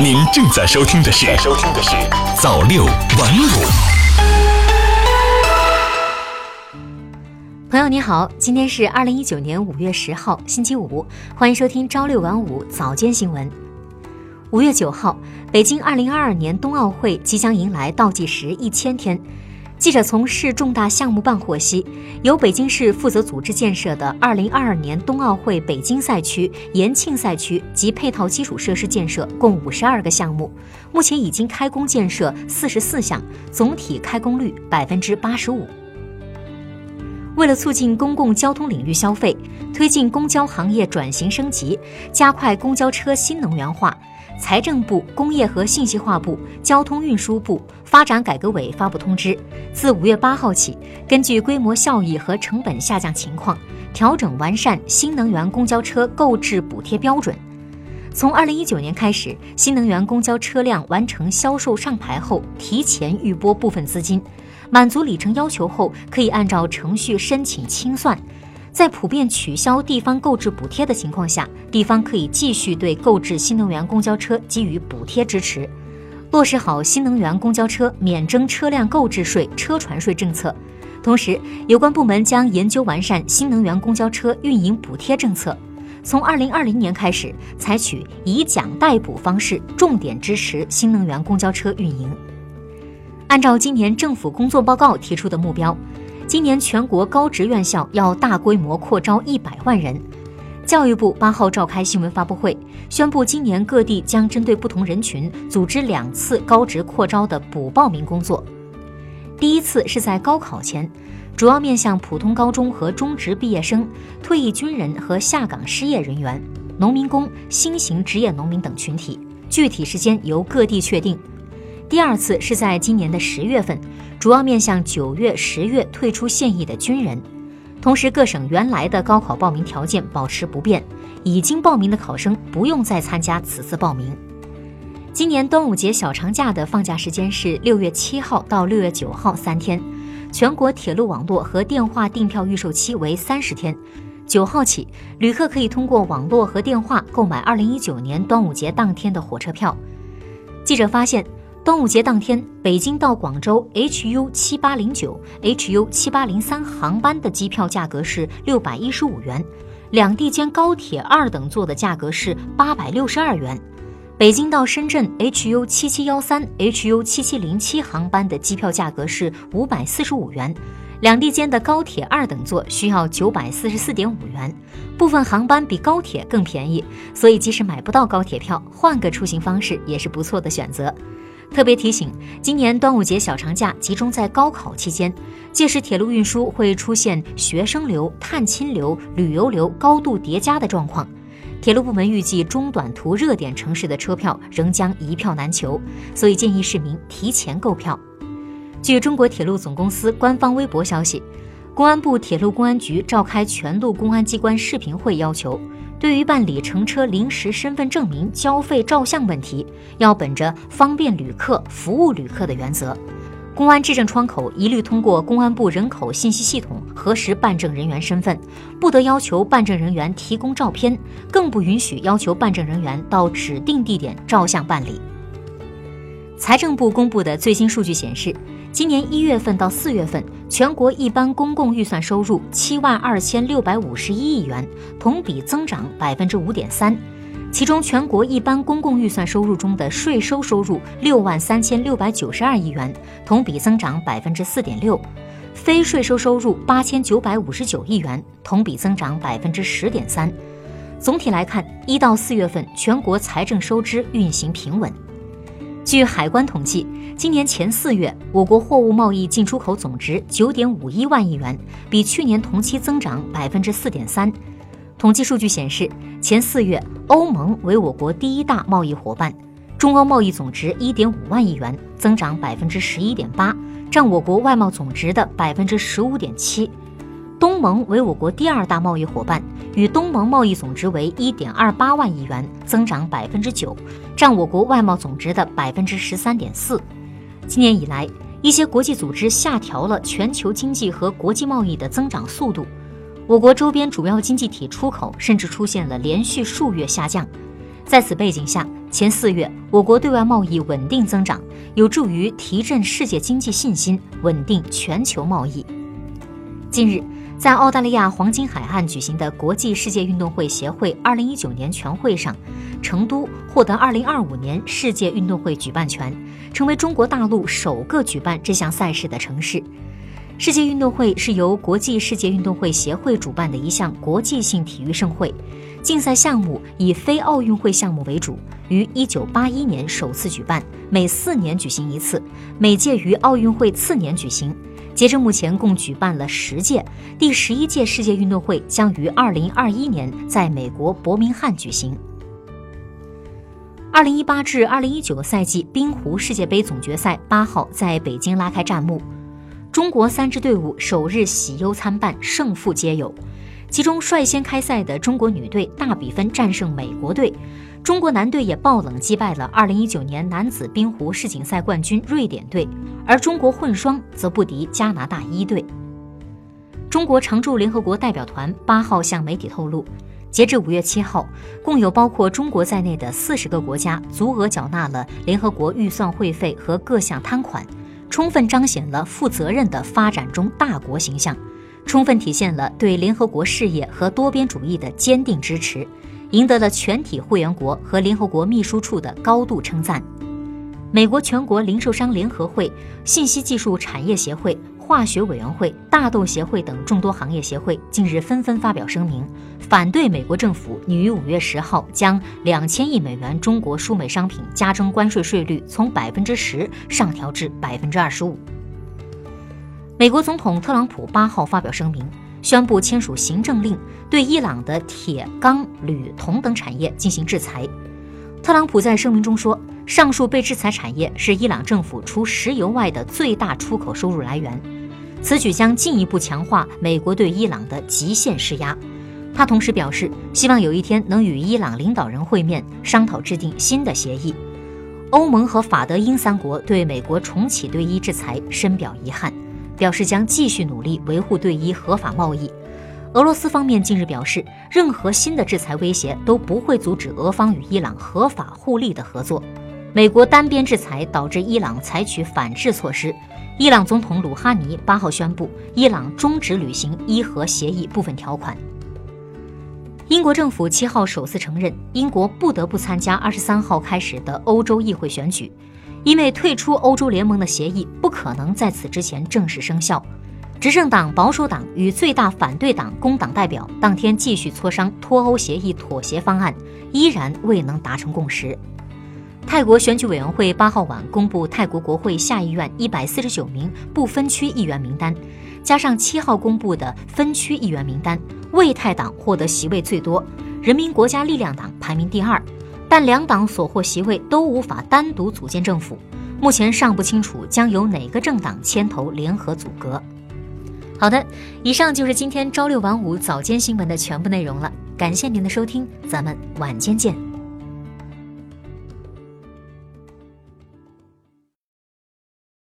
您正在收听的是《收听的是早六晚五》。朋友你好，今天是二零一九年五月十号，星期五，欢迎收听朝六晚五早间新闻。五月九号，北京二零二二年冬奥会即将迎来倒计时一千天。记者从市重大项目办获悉，由北京市负责组织建设的2022年冬奥会北京赛区、延庆赛区及配套基础设施建设共52个项目，目前已经开工建设44项，总体开工率85%。为了促进公共交通领域消费，推进公交行业转型升级，加快公交车新能源化。财政部、工业和信息化部、交通运输部、发展改革委发布通知，自五月八号起，根据规模效益和成本下降情况，调整完善新能源公交车购置补贴标准。从二零一九年开始，新能源公交车辆完成销售上牌后，提前预拨部分资金，满足里程要求后，可以按照程序申请清算。在普遍取消地方购置补贴的情况下，地方可以继续对购置新能源公交车给予补贴支持，落实好新能源公交车免征车辆购置税、车船税政策。同时，有关部门将研究完善新能源公交车运营补贴政策，从二零二零年开始，采取以奖代补方式，重点支持新能源公交车运营。按照今年政府工作报告提出的目标。今年全国高职院校要大规模扩招一百万人。教育部八号召开新闻发布会，宣布今年各地将针对不同人群组织两次高职扩招的补报名工作。第一次是在高考前，主要面向普通高中和中职毕业生、退役军人和下岗失业人员、农民工、新型职业农民等群体，具体时间由各地确定。第二次是在今年的十月份。主要面向九月、十月退出现役的军人，同时各省原来的高考报名条件保持不变，已经报名的考生不用再参加此次报名。今年端午节小长假的放假时间是六月七号到六月九号三天，全国铁路网络和电话订票预售期为三十天。九号起，旅客可以通过网络和电话购买二零一九年端午节当天的火车票。记者发现。端午节当天，北京到广州 HU 七八零九、HU 七八零三航班的机票价格是六百一十五元，两地间高铁二等座的价格是八百六十二元。北京到深圳 HU 七七幺三、HU 七七零七航班的机票价格是五百四十五元，两地间的高铁二等座需要九百四十四点五元。部分航班比高铁更便宜，所以即使买不到高铁票，换个出行方式也是不错的选择。特别提醒，今年端午节小长假集中在高考期间，届时铁路运输会出现学生流、探亲流、旅游流高度叠加的状况。铁路部门预计中短途热点城市的车票仍将一票难求，所以建议市民提前购票。据中国铁路总公司官方微博消息，公安部铁路公安局召开全路公安机关视频会，要求。对于办理乘车临时身份证明交费照相问题，要本着方便旅客、服务旅客的原则，公安质证窗口一律通过公安部人口信息系统核实办证人员身份，不得要求办证人员提供照片，更不允许要求办证人员到指定地点照相办理。财政部公布的最新数据显示。今年一月份到四月份，全国一般公共预算收入七万二千六百五十一亿元，同比增长百分之五点三。其中，全国一般公共预算收入中的税收收入六万三千六百九十二亿元，同比增长百分之四点六；非税收收入八千九百五十九亿元，同比增长百分之十点三。总体来看，一到四月份全国财政收支运行平稳。据海关统计，今年前四月，我国货物贸易进出口总值九点五一万亿元，比去年同期增长百分之四点三。统计数据显示，前四月，欧盟为我国第一大贸易伙伴，中欧贸易总值一点五万亿元，增长百分之十一点八，占我国外贸总值的百分之十五点七。东盟为我国第二大贸易伙伴，与东盟贸易总值为一点二八万亿元，增长百分之九，占我国外贸总值的百分之十三点四。今年以来，一些国际组织下调了全球经济和国际贸易的增长速度，我国周边主要经济体出口甚至出现了连续数月下降。在此背景下，前四月，我国对外贸易稳定增长，有助于提振世界经济信心，稳定全球贸易。近日，在澳大利亚黄金海岸举行的国际世界运动会协会2019年全会上，成都获得2025年世界运动会举办权，成为中国大陆首个举办这项赛事的城市。世界运动会是由国际世界运动会协会主办的一项国际性体育盛会。竞赛项目以非奥运会项目为主，于1981年首次举办，每四年举行一次，每届于奥运会次年举行。截至目前，共举办了十届，第十一届世界运动会将于2021年在美国伯明翰举行。2018至2019赛季冰壶世界杯总决赛八号在北京拉开战幕，中国三支队伍首日喜忧参半，胜负皆有。其中率先开赛的中国女队大比分战胜美国队，中国男队也爆冷击败了2019年男子冰壶世锦赛冠军瑞典队，而中国混双则不敌加拿大一队。中国常驻联合国代表团八号向媒体透露，截至五月七号，共有包括中国在内的四十个国家足额缴纳了联合国预算会费和各项摊款，充分彰显了负责任的发展中大国形象。充分体现了对联合国事业和多边主义的坚定支持，赢得了全体会员国和联合国秘书处的高度称赞。美国全国零售商联合会、信息技术产业协会、化学委员会、大豆协会等众多行业协会近日纷纷发表声明，反对美国政府拟于五月十号将两千亿美元中国输美商品加征关税税率从百分之十上调至百分之二十五。美国总统特朗普八号发表声明，宣布签署行政令，对伊朗的铁、钢、铝、铜等产业进行制裁。特朗普在声明中说，上述被制裁产业是伊朗政府除石油外的最大出口收入来源，此举将进一步强化美国对伊朗的极限施压。他同时表示，希望有一天能与伊朗领导人会面，商讨制定新的协议。欧盟和法德英三国对美国重启对伊制裁深表遗憾。表示将继续努力维护对伊合法贸易。俄罗斯方面近日表示，任何新的制裁威胁都不会阻止俄方与伊朗合法互利的合作。美国单边制裁导致伊朗采取反制措施。伊朗总统鲁哈尼八号宣布，伊朗终止履行伊核协议部分条款。英国政府七号首次承认，英国不得不参加二十三号开始的欧洲议会选举。因为退出欧洲联盟的协议不可能在此之前正式生效，执政党保守党与最大反对党工党代表当天继续磋商脱欧协议妥协方案，依然未能达成共识。泰国选举委员会八号晚公布泰国国会下议院一百四十九名不分区议员名单，加上七号公布的分区议员名单，魏泰党获得席位最多，人民国家力量党排名第二。但两党所获席位都无法单独组建政府，目前尚不清楚将由哪个政党牵头联合组阁。好的，以上就是今天朝六晚五早间新闻的全部内容了，感谢您的收听，咱们晚间见。